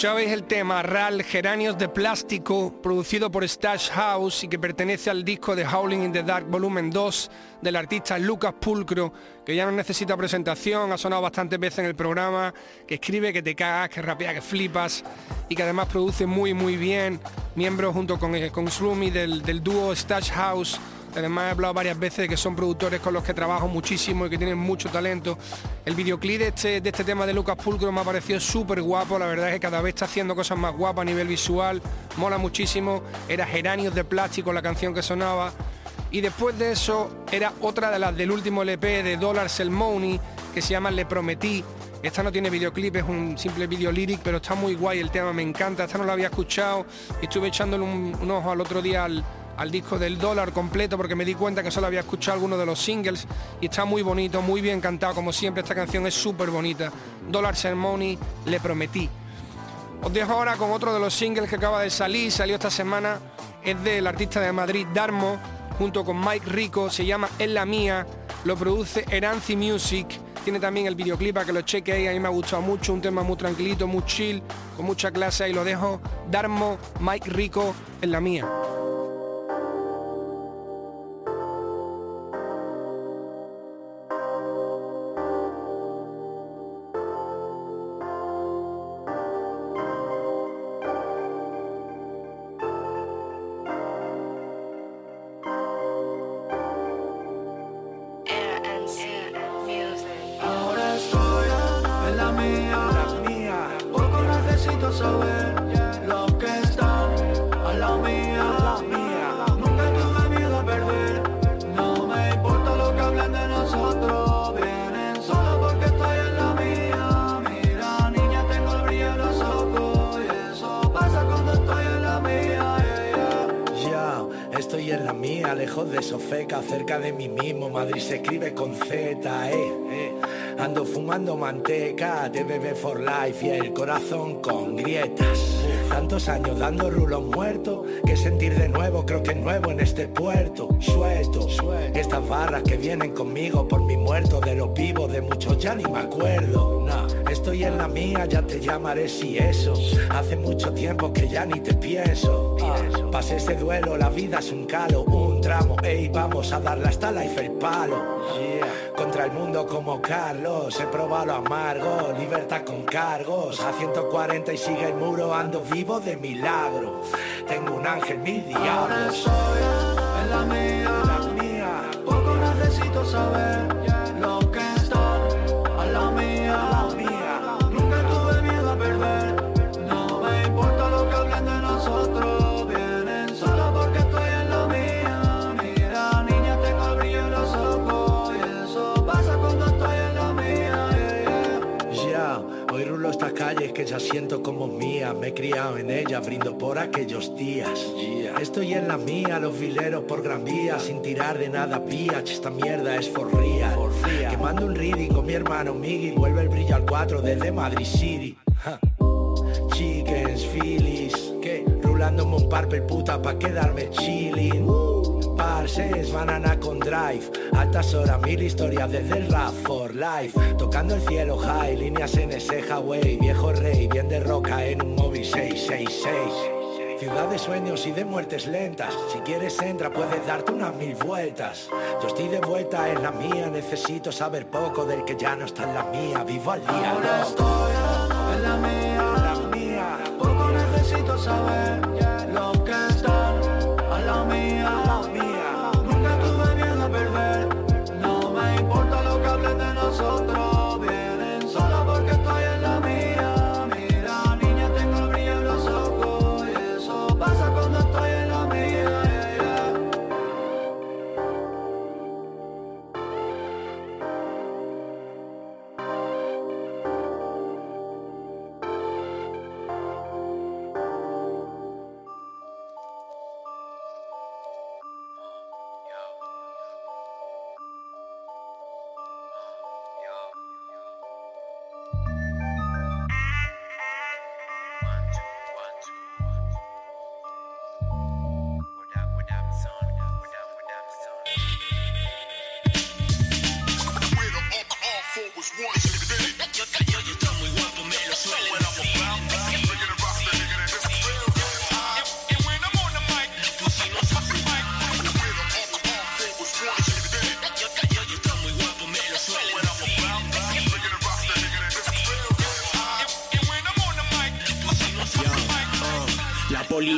Escuchabais el tema RAL Geranios de Plástico, producido por Stash House y que pertenece al disco de Howling in the Dark Volumen 2 del artista Lucas Pulcro, que ya no necesita presentación, ha sonado bastantes veces en el programa, que escribe, que te cagas, que rapea, que flipas y que además produce muy muy bien, miembro junto con, eh, con Sloomy del, del dúo Stash House. Además he hablado varias veces de que son productores con los que trabajo muchísimo y que tienen mucho talento. El videoclip de este, de este tema de Lucas Pulcro me ha parecido súper guapo, la verdad es que cada vez está haciendo cosas más guapas a nivel visual, mola muchísimo. Era Geranios de Plástico la canción que sonaba. Y después de eso era otra de las del último LP de Dollars el Money, que se llama Le Prometí, Esta no tiene videoclip, es un simple video lyric, pero está muy guay el tema, me encanta. Esta no la había escuchado. Estuve echándole un ojo al otro día al, al disco del dólar completo porque me di cuenta que solo había escuchado algunos de los singles y está muy bonito, muy bien cantado como siempre, esta canción es súper bonita. Dollar Ceremony, le prometí. Os dejo ahora con otro de los singles que acaba de salir, salió esta semana, es del artista de Madrid Darmo, junto con Mike Rico, se llama Es la mía, lo produce Eranzi Music, tiene también el videoclip para que lo chequeéis, a mí me ha gustado mucho, un tema muy tranquilito, muy chill, con mucha clase, y lo dejo, Darmo, Mike Rico, Es la mía. Y el corazón con grietas. Tantos años dando rulos muertos, que sentir de nuevo, creo que nuevo en este puerto. Suelto, estas barras que vienen conmigo por mi muerto, de los vivos, de muchos ya ni me acuerdo. Estoy en la mía, ya te llamaré si eso. Hace mucho tiempo que ya ni te pienso. Pasé ese duelo, la vida es un calo, un tramo, ey, vamos a darle hasta la el palo. El mundo como Carlos, he probado amargo, libertad con cargos. A 140 y sigue el muro, ando vivo de milagro. Tengo un ángel, mil Ahora diablos. estoy en la mía, Poco necesito saber calles que ya siento como mía. Me he criado en ellas, brindo por aquellos días. Estoy en la mía, los vileros por gran vía, sin tirar de nada PH. Esta mierda es for real. Quemando un reading con mi hermano Miggy, vuelve el brillo al 4 desde Madrid City. Chickens, Phillies, que rulándome un parpel puta pa' quedarme chilling. Parses, banana con drive, altas horas, mil historias desde el rap for life. Tocando el cielo high, líneas en ese Huawei, viejo rey, bien de roca en un móvil 666. Ciudad de sueños y de muertes lentas. Si quieres entra, puedes darte unas mil vueltas. Yo estoy de vuelta en la mía, necesito saber poco del que ya no está en la mía. Vivo al día. Ahora estoy en la mía, Poco necesito saber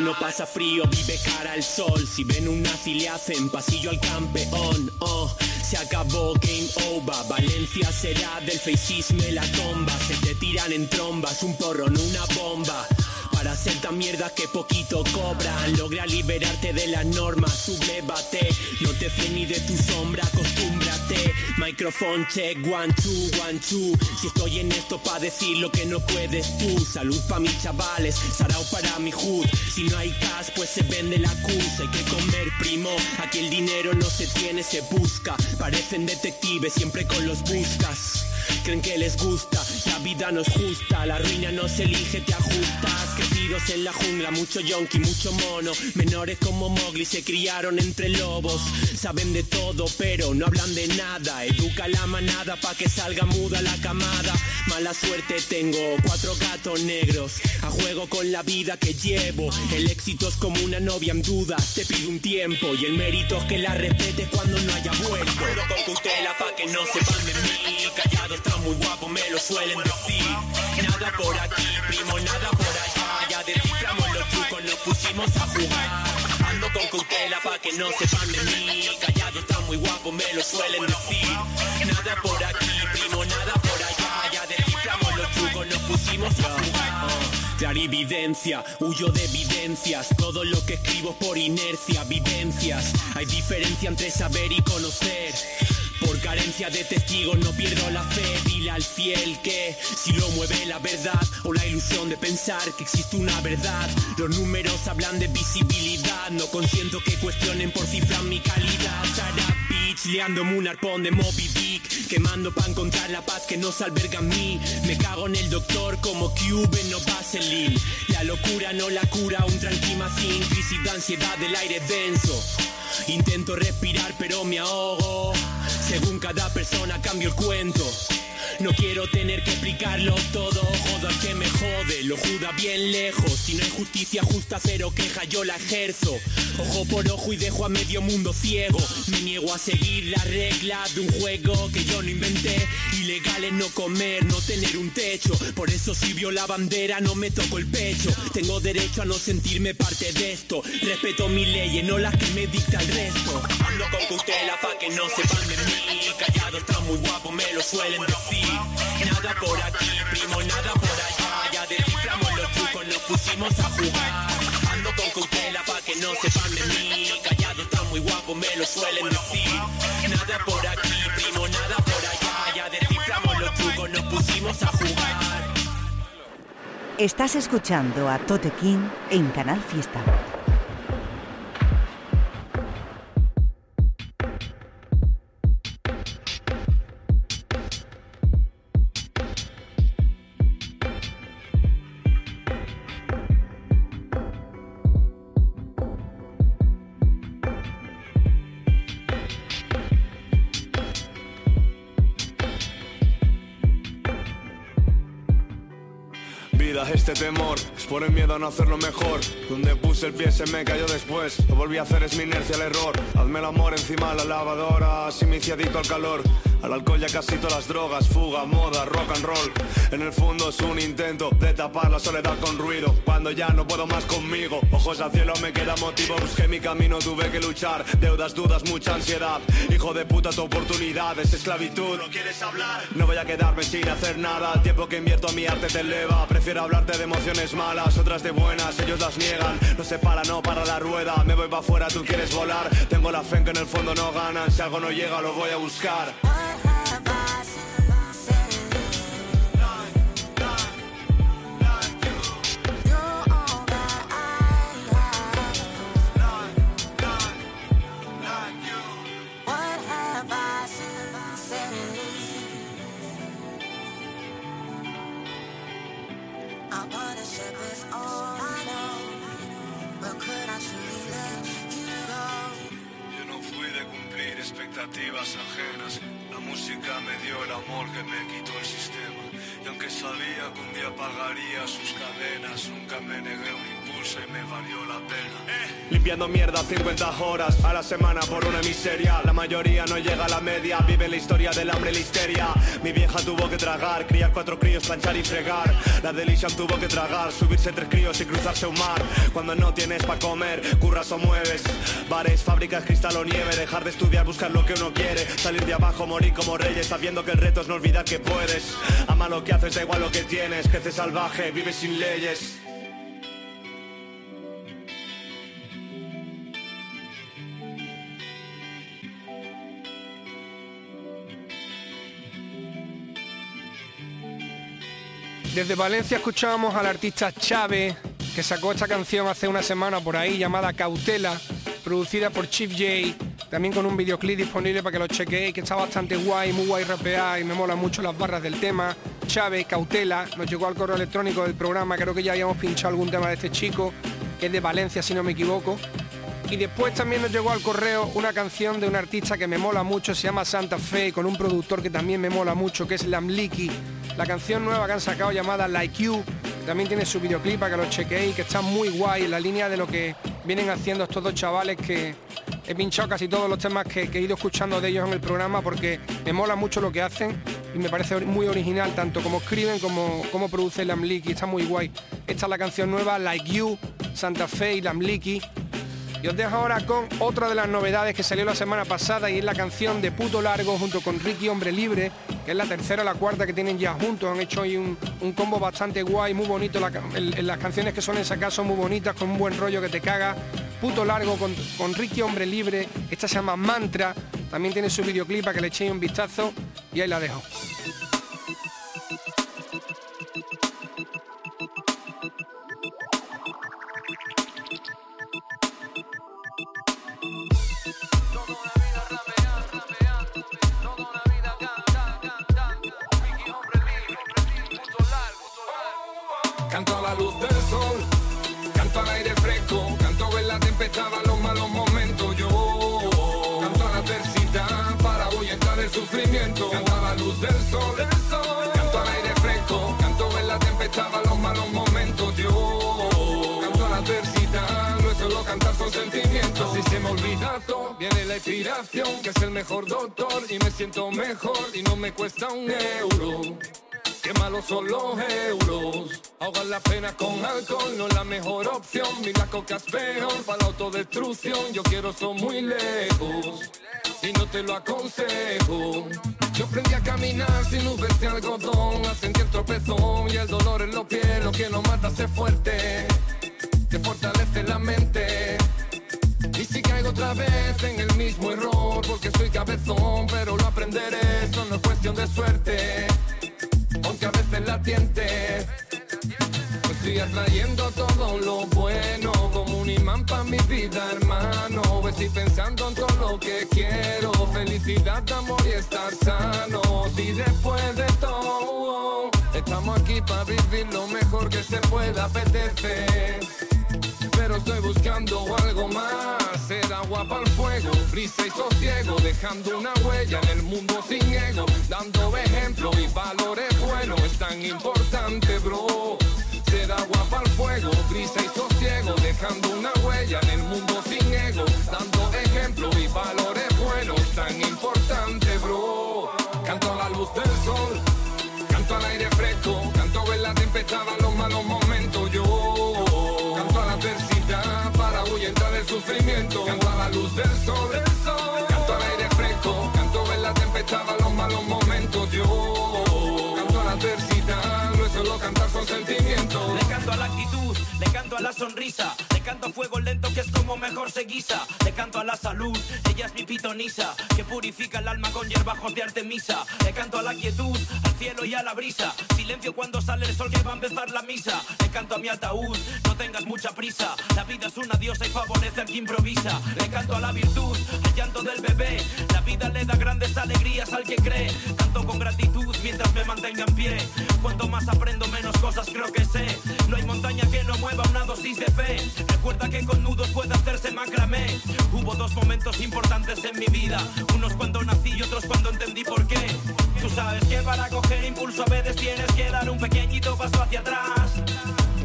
no pasa frío, vive cara al sol. Si ven un nazi le hacen pasillo al campeón. Oh, se acabó, game over. Valencia será del fascismo la tomba. Se te tiran en trombas, un porro, no una bomba. Tan mierda que poquito cobran Logra liberarte de las normas, sublévate. No te fíes ni de tu sombra, acostúmbrate. Microphone check, one, two, one, two. Si estoy en esto pa' decir lo que no puedes tú. Salud pa' mis chavales, sarao para mi hood. Si no hay cash pues se vende la cursa. Hay que comer primo, aquí el dinero no se tiene, se busca. Parecen detectives, siempre con los buscas. Creen que les gusta, la vida no es justa, la ruina no se elige, te ajustas. En la jungla, mucho yonki, mucho mono. Menores como Mowgli se criaron entre lobos. Saben de todo, pero no hablan de nada. Educa la manada pa' que salga muda la camada. Mala suerte tengo, cuatro gatos negros. A juego con la vida que llevo. El éxito es como una novia en dudas. Te pido un tiempo y el mérito es que la respetes cuando no haya vuelto. Juego con cautela pa' que no sepan de mí. Callado está muy guapo, me lo suelen decir. Nada por aquí, primo, nada por allá. Pusimos a jugar. Ando con cautela pa' que no sepan de mí. Callado está muy guapo, me lo suelen decir. Nada por aquí, primo, nada por allá. Ya desciframos los trucos, nos pusimos a jugar. Clarividencia, huyo de evidencias, todo lo que escribo es por inercia, vivencias. Hay diferencia entre saber y conocer. Por carencia de testigos no pierdo la fe, dile al fiel que si lo mueve la verdad o la ilusión de pensar que existe una verdad. Los números hablan de visibilidad, no consiento que cuestionen por cifrar mi calidad. Sarah Beach, liándome un arpón de Moby Dick, quemando para encontrar la paz que nos alberga en mí. Me cago en el doctor como Cube, no Vaseline. La locura no la cura, un tranquimacín, crisis de ansiedad del aire denso. Intento respirar pero me ahogo. Según cada persona cambio el cuento. No quiero tener que explicarlo todo, joda que me jode, lo juda bien lejos. Si no hay justicia justa, cero queja, yo la ejerzo. Ojo por ojo y dejo a medio mundo ciego. Me niego a seguir las reglas de un juego que yo no inventé. Ilegal es no comer, no tener un techo. Por eso si vio la bandera, no me toco el pecho. Tengo derecho a no sentirme parte de esto. Respeto mis leyes, no las que me dicta el resto. Ando con cautela pa' que no sepan de mí. Callado está muy guapo, me lo suelen decir. Nada por aquí, primo, nada por allá. Ya desciframos los trucos, nos pusimos a jugar. Ando con cautela pa' que no sepan de mí. Callado está muy guapo, me lo suelen decir. Nada por aquí, primo, nada por allá. Ya desciframos los trucos, nos pusimos a jugar. Estás escuchando a Tote King en Canal Fiesta. Por el miedo a no hacerlo mejor. Donde puse el pie se me cayó después. Lo volví a hacer, es mi inercia el error. Hazme el amor encima de la lavadora, así me adicto al calor. Al alcohol ya casi todas las drogas, fuga, moda, rock and roll. En el fondo es un intento de tapar la soledad con ruido. Cuando ya no puedo más conmigo, ojos al cielo me queda motivo. Busqué mi camino, tuve que luchar. Deudas, dudas, mucha ansiedad. Hijo de puta, tu oportunidad es esclavitud. ¿No quieres hablar? No voy a quedarme sin hacer nada. El tiempo que invierto a mi arte te eleva. Prefiero hablarte de emociones malas, otras de buenas, ellos las niegan. No se para, no para la rueda. Me voy para afuera, tú quieres volar. Tengo la fe en que en el fondo no ganan. Si algo no llega, lo voy a buscar. Expectativas ajenas. La música me dio el amor que me quitó el sistema. Y aunque sabía que un día pagaría sus cadenas, nunca me negué un y me valió la pena. Limpiando mierda 50 horas a la semana por una miseria. La mayoría no llega a la media, vive la historia del hambre y la histeria. Mi vieja tuvo que tragar, criar cuatro críos, planchar y fregar. La de Lisham tuvo que tragar, subirse tres críos y cruzarse un mar. Cuando no tienes pa' comer, curras o mueves. Bares, fábricas, cristal o nieve, dejar de estudiar, buscar lo que uno quiere. Salir de abajo, morir como reyes, sabiendo que el reto es no olvidar que puedes. Ama lo que haces, da igual lo que tienes. Crece salvaje, vive sin leyes. Desde Valencia escuchábamos al artista Chávez, que sacó esta canción hace una semana por ahí llamada Cautela, producida por Chief J, también con un videoclip disponible para que lo chequeéis, que está bastante guay, muy guay rapear y me mola mucho las barras del tema. Chávez, Cautela, nos llegó al correo electrónico del programa, creo que ya habíamos pinchado algún tema de este chico, que es de Valencia si no me equivoco. Y después también nos llegó al correo una canción de un artista que me mola mucho, se llama Santa Fe, con un productor que también me mola mucho, que es Lamliki. La canción nueva que han sacado llamada Like You, también tiene su videoclip para que lo chequeéis, que está muy guay, en la línea de lo que vienen haciendo estos dos chavales que he pinchado casi todos los temas que, he ido escuchando de ellos en el programa porque me mola mucho lo que hacen y me parece muy original, tanto como escriben como, como produce Lamliki, está muy guay. Esta es la canción nueva, Like You, Santa Fe y Lamliki. Y os dejo ahora con otra de las novedades que salió la semana pasada y es la canción de Puto Largo junto con Ricky Hombre Libre, que es la tercera o la cuarta que tienen ya juntos. Han hecho hoy un, combo bastante guay, muy bonito. Las canciones que suelen sacar son muy bonitas, con un buen rollo que te caga. Puto Largo con, con Ricky Hombre Libre. Esta se llama Mantra. También tiene su videoclip para que le echéis un vistazo. Y ahí la dejo. Cantar, son sentimientos. Así se me olvida viene la inspiración, que es el mejor doctor y me siento mejor y no me cuesta un euro. Qué malos son los euros. Ahogar la pena con alcohol no es la mejor opción. Ni la coca es peor para la autodestrucción. Yo quiero eso muy lejos y no te lo aconsejo. Yo aprendí a caminar sin nubes de algodón, a sentir tropezón y el dolor en los pies. Lo que no mata hace fuerte, te fortalece la mente. Y si caigo otra vez en el mismo error, porque soy cabezón, pero lo aprenderé, eso no es cuestión de suerte aunque a veces la tiente. Pues estoy atrayendo todo lo bueno como un imán para mi vida, hermano. Estoy pensando en todo lo que quiero, felicidad, amor y estar sano. Y después de todo, estamos aquí para vivir lo mejor que se pueda apetecer. Pero estoy buscando algo más, ser agua para el fuego, brisa y sosiego, dejando una huella en el mundo sin ego, dando ejemplo y valores buenos, es tan importante, bro. Ser agua para el fuego, brisa y sosiego, dejando una huella en el mundo sin ego, dando ejemplo y valores buenos, tan importante, bro. Canto a la luz del sol, canto al aire fresco, canto en la tempestad a los malos momentos, canto al aire fresco, canto en la tempestad a los malos momentos, yo canto a la adversidad, no es solo cantar, son sentimientos. Le canto a la actitud, le canto a la sonrisa, le canto a fuego lento que es como mejor se guisa, le canto a la salud, ella es mi pitonisa, que purifica el alma con hierbajos de Artemisa, le canto a la quietud, al cielo y a la brisa, silencio cuando sale el sol que va a empezar la misa, le canto a mi ataúd, no tengas mucha prisa, la vida es una diosa y favorece al que improvisa, le canto a la virtud, al llanto del bebé, la vida le da grandes alegrías al que cree, canto con gratitud mientras me mantenga en pie, cuanto más aprendo menos cosas creo que sé, no hay montaña que no mueva una dosis de fe, recuerda que con nudos puede hacerse macramé, hubo dos momentos importantes en mi vida, unos cuando nací y otros cuando entendí por qué, tú sabes que para coger impulso a veces tienes que dar un pequeñito paso hacia atrás,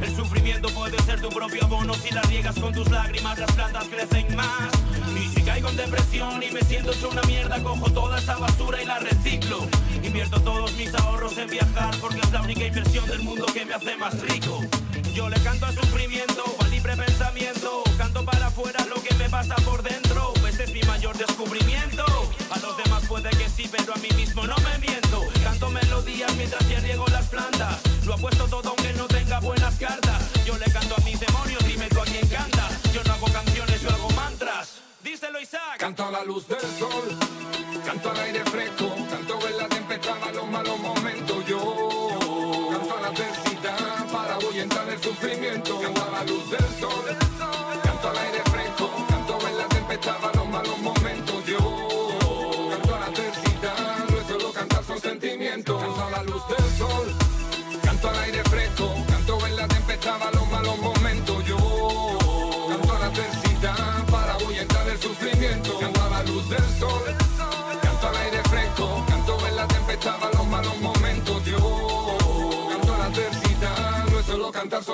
el sufrimiento puede ser tu propio abono si la riegas con tus lágrimas, las plantas crecen más. Y si caigo en depresión y me siento hecho una mierda, cojo toda esa basura y la reciclo. Invierto todos mis ahorros en viajar porque es la única inversión del mundo que me hace más rico. Yo le canto al sufrimiento, al libre pensamiento, canto para afuera lo que me pasa por dentro. Este es mi mayor descubrimiento. A los demás puede que sí, pero a mí mismo no me miento. Canto melodías mientras ya riego las plantas. Lo apuesto todo aunque no tenga buenas cartas. Yo le canto a mis demonios, dime tú a quién canta. Yo no hago canciones, yo hago mantras. Díselo Isaac. Canto a la luz del sol, canto al aire fresco, canto en la tempestad a los malos momentos, yo canto a la sufrimiento. A la luz del sol,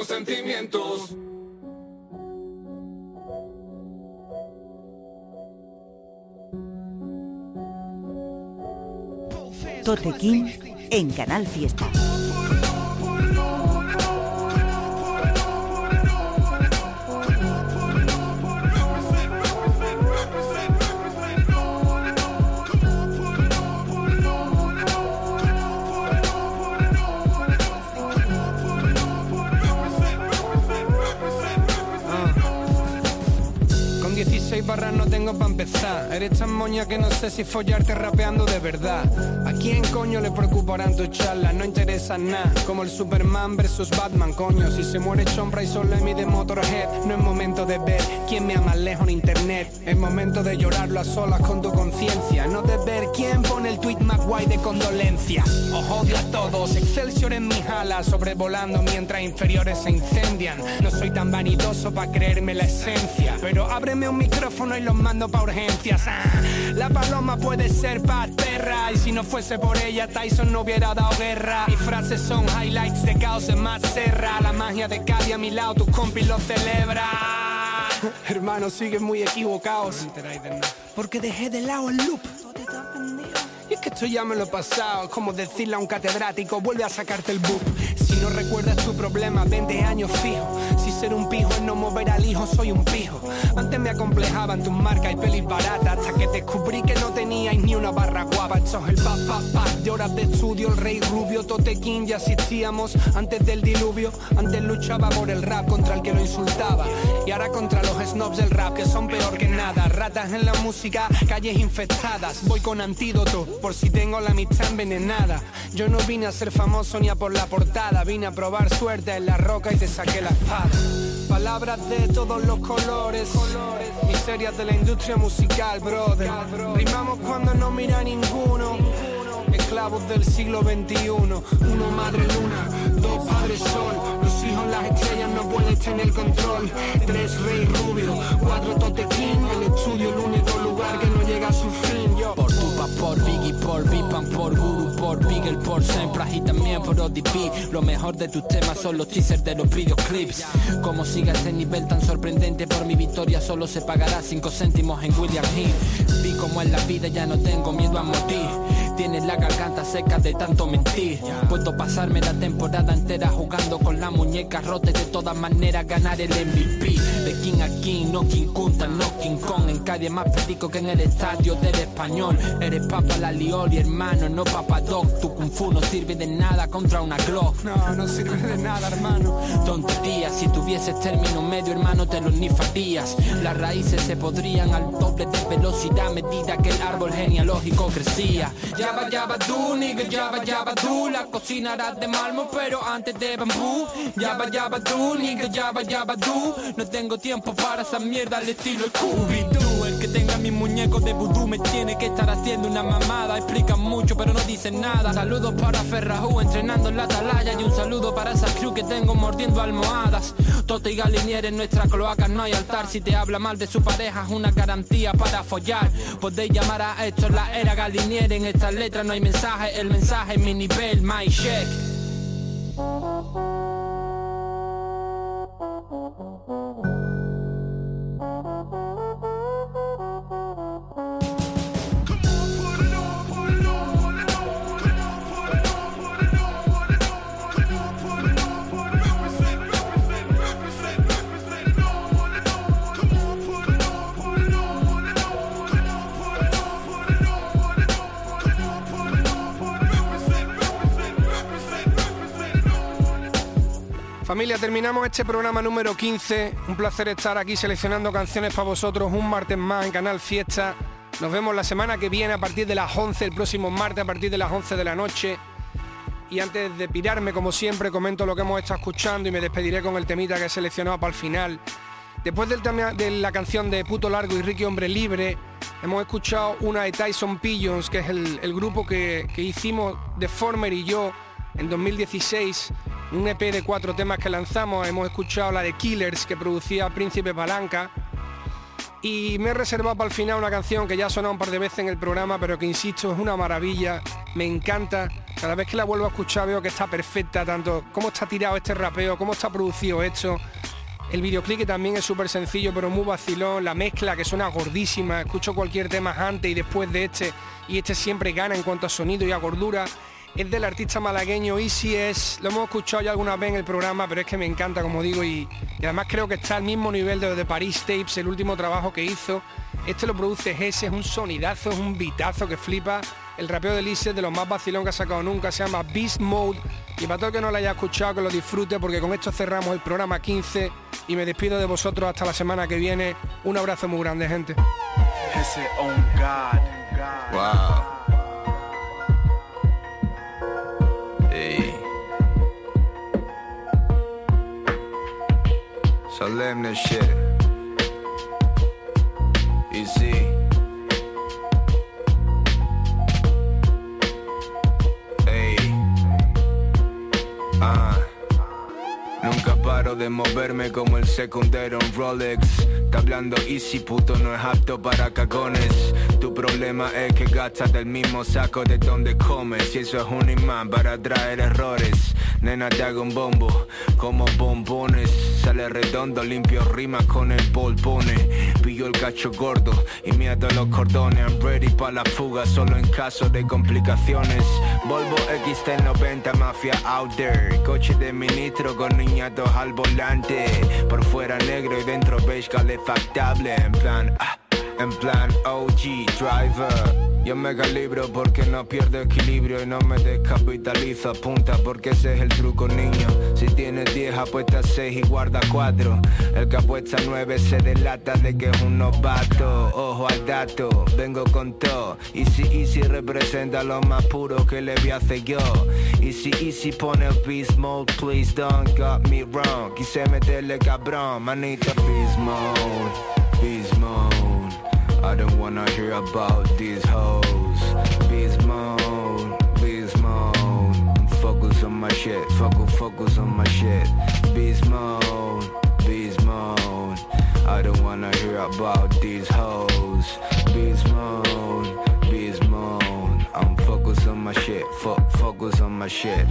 sentimientos. Tote King en Canal Fiesta. Tengo pa' empezar. Eres tan moña que no sé si follarte rapeando de verdad. ¿A quién coño le preocuparán tus charlas? No interesa nada. Como el Superman versus Batman, coño. Si se muere Chompra y solo mide Motorhead No es momento de ver quién me ama lejos en internet. Es momento de llorarlo a solas con tu conciencia. No de ver quién pone el tweet más guay de condolencias. Os odio a todos, Excelsior en mis alas Sobrevolando mientras inferiores se incendian. No soy tan vanidoso para creerme la esencia Pero ábreme un micrófono y los mando pa' urgencias. Ah, La paloma puede ser paz perra Y si no fuese por ella Tyson no hubiera dado guerra. Mis frases son highlights de caos en más serra La magia de Cadi a mi lado, tus compis lo celebra Hermanos, siguen muy equivocados. Porque dejé de lado el loop. Y es que esto ya me lo he pasado, como decirle a un catedrático, vuelve a sacarte el book. Si no recuerdas tu problema, 20 años fijo. Ser un pijo es no mover al hijo, soy un pijo. Antes me acomplejaban tus marcas y pelis baratas, hasta que descubrí que no teníais ni una barra guapa. Esto es el pa pa pa de horas de estudio, el rey rubio, Totequín, ya existíamos antes del diluvio. Antes luchaba por el rap contra el que lo insultaba. Y ahora contra los snobs del rap, que son peor que nada. Ratas en la música, calles infectadas. Voy con antídoto, por si tengo la amistad envenenada. Yo no vine a ser famoso ni a por la portada, vine a probar suerte en la roca y te saqué la espada. Palabras de todos los colores, miserias de la industria musical, brother. Rimamos cuando no mira ninguno. Esclavos del siglo XXI, uno madre luna, dos padres sol, los hijos las estrellas no pueden tener control, tres rey rubio, cuatro totequín, el estudio el que no. Por Tupac, por Biggie, por Bipan, por Guru, por Bigel, por Sempras y también por ODB. Lo mejor de tus temas son los teasers de los videoclips. Como siga este nivel tan sorprendente, por mi victoria solo se pagará 5 céntimos en William Hill. Vi como en la vida ya no tengo miedo a morir. Tienes la garganta seca de tanto mentir. Puedo pasarme la temporada entera jugando con la muñeca rota de todas maneras ganar el MVP. De King a King, no King Kunta, no King Kong. En Cádiz más perico que en el estadio del español. Eres papa la lioli, hermano, no papa doc. Tu kung fu no sirve de nada contra una Glock. No, no sirve de nada, hermano. Tontería, si tuvieses término medio, hermano, te lo nifarías. Las raíces se podrían al doble de velocidad a medida que el árbol genealógico crecía. Yaba, yaba, du, nigga, yaba, yaba, du. La cocina era de mármol, pero antes de bambú. Yaba, yaba, du, nigga, yaba, yaba, du. No tengo tiempo para esa mierda al estilo Scooby-Doo. Que tenga mi muñeco de vudú me tiene que estar haciendo una mamada. Explican mucho, pero no dicen nada. Saludos para Ferrajú entrenando en la atalaya. Y un saludo para esa crew que tengo mordiendo almohadas. Tote y Galinier en nuestra cloaca no hay altar. Si te habla mal de su pareja es una garantía para follar. Podéis llamar a esto la era Galinier. En estas letras no hay mensaje. El mensaje es mi nivel, my check. Familia, terminamos este programa número 15. Un placer estar aquí seleccionando canciones para vosotros un martes más en Canal Fiesta. Nos vemos la semana que viene a partir de las 11, el próximo martes a partir de las 11 de la noche. y antes de pirarme, como siempre, comento lo que hemos estado escuchando y me despediré con el temita que he seleccionado para el final. Después del de la canción de Puto Largo y Ricky Hombre Libre, hemos escuchado una de Tyson Pigeons, que es el, grupo que, que, hicimos de Former y yo en 2016, un EP de cuatro temas que lanzamos. Hemos escuchado la de Killers, que producía Príncipe Palanca. Y me he reservado para el final una canción que ya ha sonado un par de veces en el programa, pero que insisto, es una maravilla, me encanta. Cada vez que la vuelvo a escuchar veo que está perfecta, tanto cómo está tirado este rapeo, cómo está producido esto. El videoclip que también es súper sencillo, pero muy vacilón. La mezcla que suena gordísima. Escucho cualquier tema antes y después de este. Y este siempre gana en cuanto a sonido y a gordura es del artista malagueño Easy es, lo hemos escuchado ya alguna vez en el programa, pero es que me encanta, como digo, y, además creo que está al mismo nivel de, de Paris Tapes, el último trabajo que hizo. Este lo produce Gese, es un sonidazo, es un bitazo que flipa. El rapeo de Easy es de los más vacilón que ha sacado nunca, se llama Beast Mode. Y para todo el que no lo haya escuchado, que lo disfrute, porque con esto cerramos el programa 15 y me despido de vosotros hasta la semana que viene. Un abrazo muy grande, gente. Wow. Solemne shit. Hey. Ah. Nunca paro de moverme como el secundero en Rolex. Está hablando easy, puto, no es apto para cagones. Tu problema es que gastas del mismo saco de donde comes. Y eso es un imán para traer errores. Nena, te hago un bombo, como bombones. Sale redondo, limpio rima con el polpone. Pillo el cacho gordo y miedo los cordones. I'm ready para la fuga, solo en caso de complicaciones. Volvo XT90, mafia out there. Coche de ministro con niñatos al volante. Por fuera negro y dentro beige calefactable. En plan, ah en plan OG driver. Yo me calibro porque no pierdo equilibrio y no me descapitalizo. Apunta porque ese es el truco, niño. Si tienes 10, apuesta 6 y guarda 4. El que apuesta 9 se delata de que es un novato. Ojo al dato, vengo con todo. Easy Easy representa lo más puro que le vi hacer yo. Easy Easy pone el beast mode, please don't got me wrong. Quise meterle cabrón, manito beast mode. I don't wanna hear about these hoes. Beast mode, beast mode. Focus on my shit, focus, focus on my shit. Beast mode, beast mode. I don't wanna hear about these hoes. Beast mode, beast mode. I'm focused on my shit, fo focus on my shit.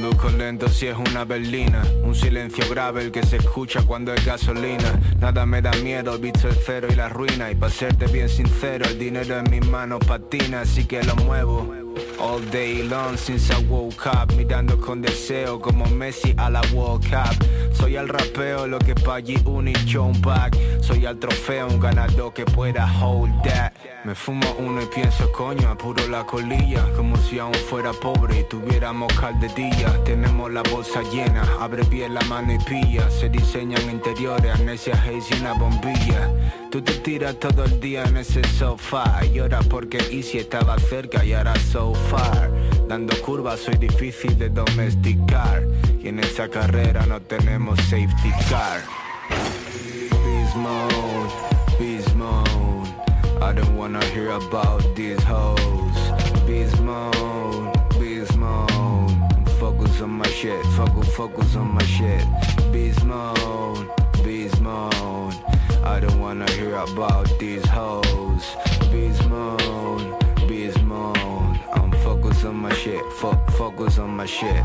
Conduzco lento si es una berlina. Un silencio grave el que se escucha cuando es gasolina. Nada me da miedo, visto el cero y la ruina. Y para serte bien sincero, el dinero en mis manos patina Así que lo muevo. All day long since I woke up Mirando con deseo como Messi a la World Cup. Soy al rapeo lo que pa' allí un back Soy al trofeo un ganador que pueda hold that. Me fumo uno y pienso coño apuro la colilla Como si aún fuera pobre y tuviéramos calderilla Tenemos la bolsa llena, abre bien la mano y pilla. Se diseñan interiores, amnesia haze y una bombilla. Tú te tiras todo el día en ese sofá. Y lloras porque Easy estaba cerca y ahora so far. Dando curvas soy difícil de domesticar. Y en esa carrera no tenemos safety car mode, beast mode. I don't wanna hear about these hoes. Beast mode, beast mode. Focus on my shit, focus, focus on my shit. Beast mode, beast mode. I don't wanna hear about these hoes. Beast mode, beast mode. I'm focused on my shit, fo focus on my shit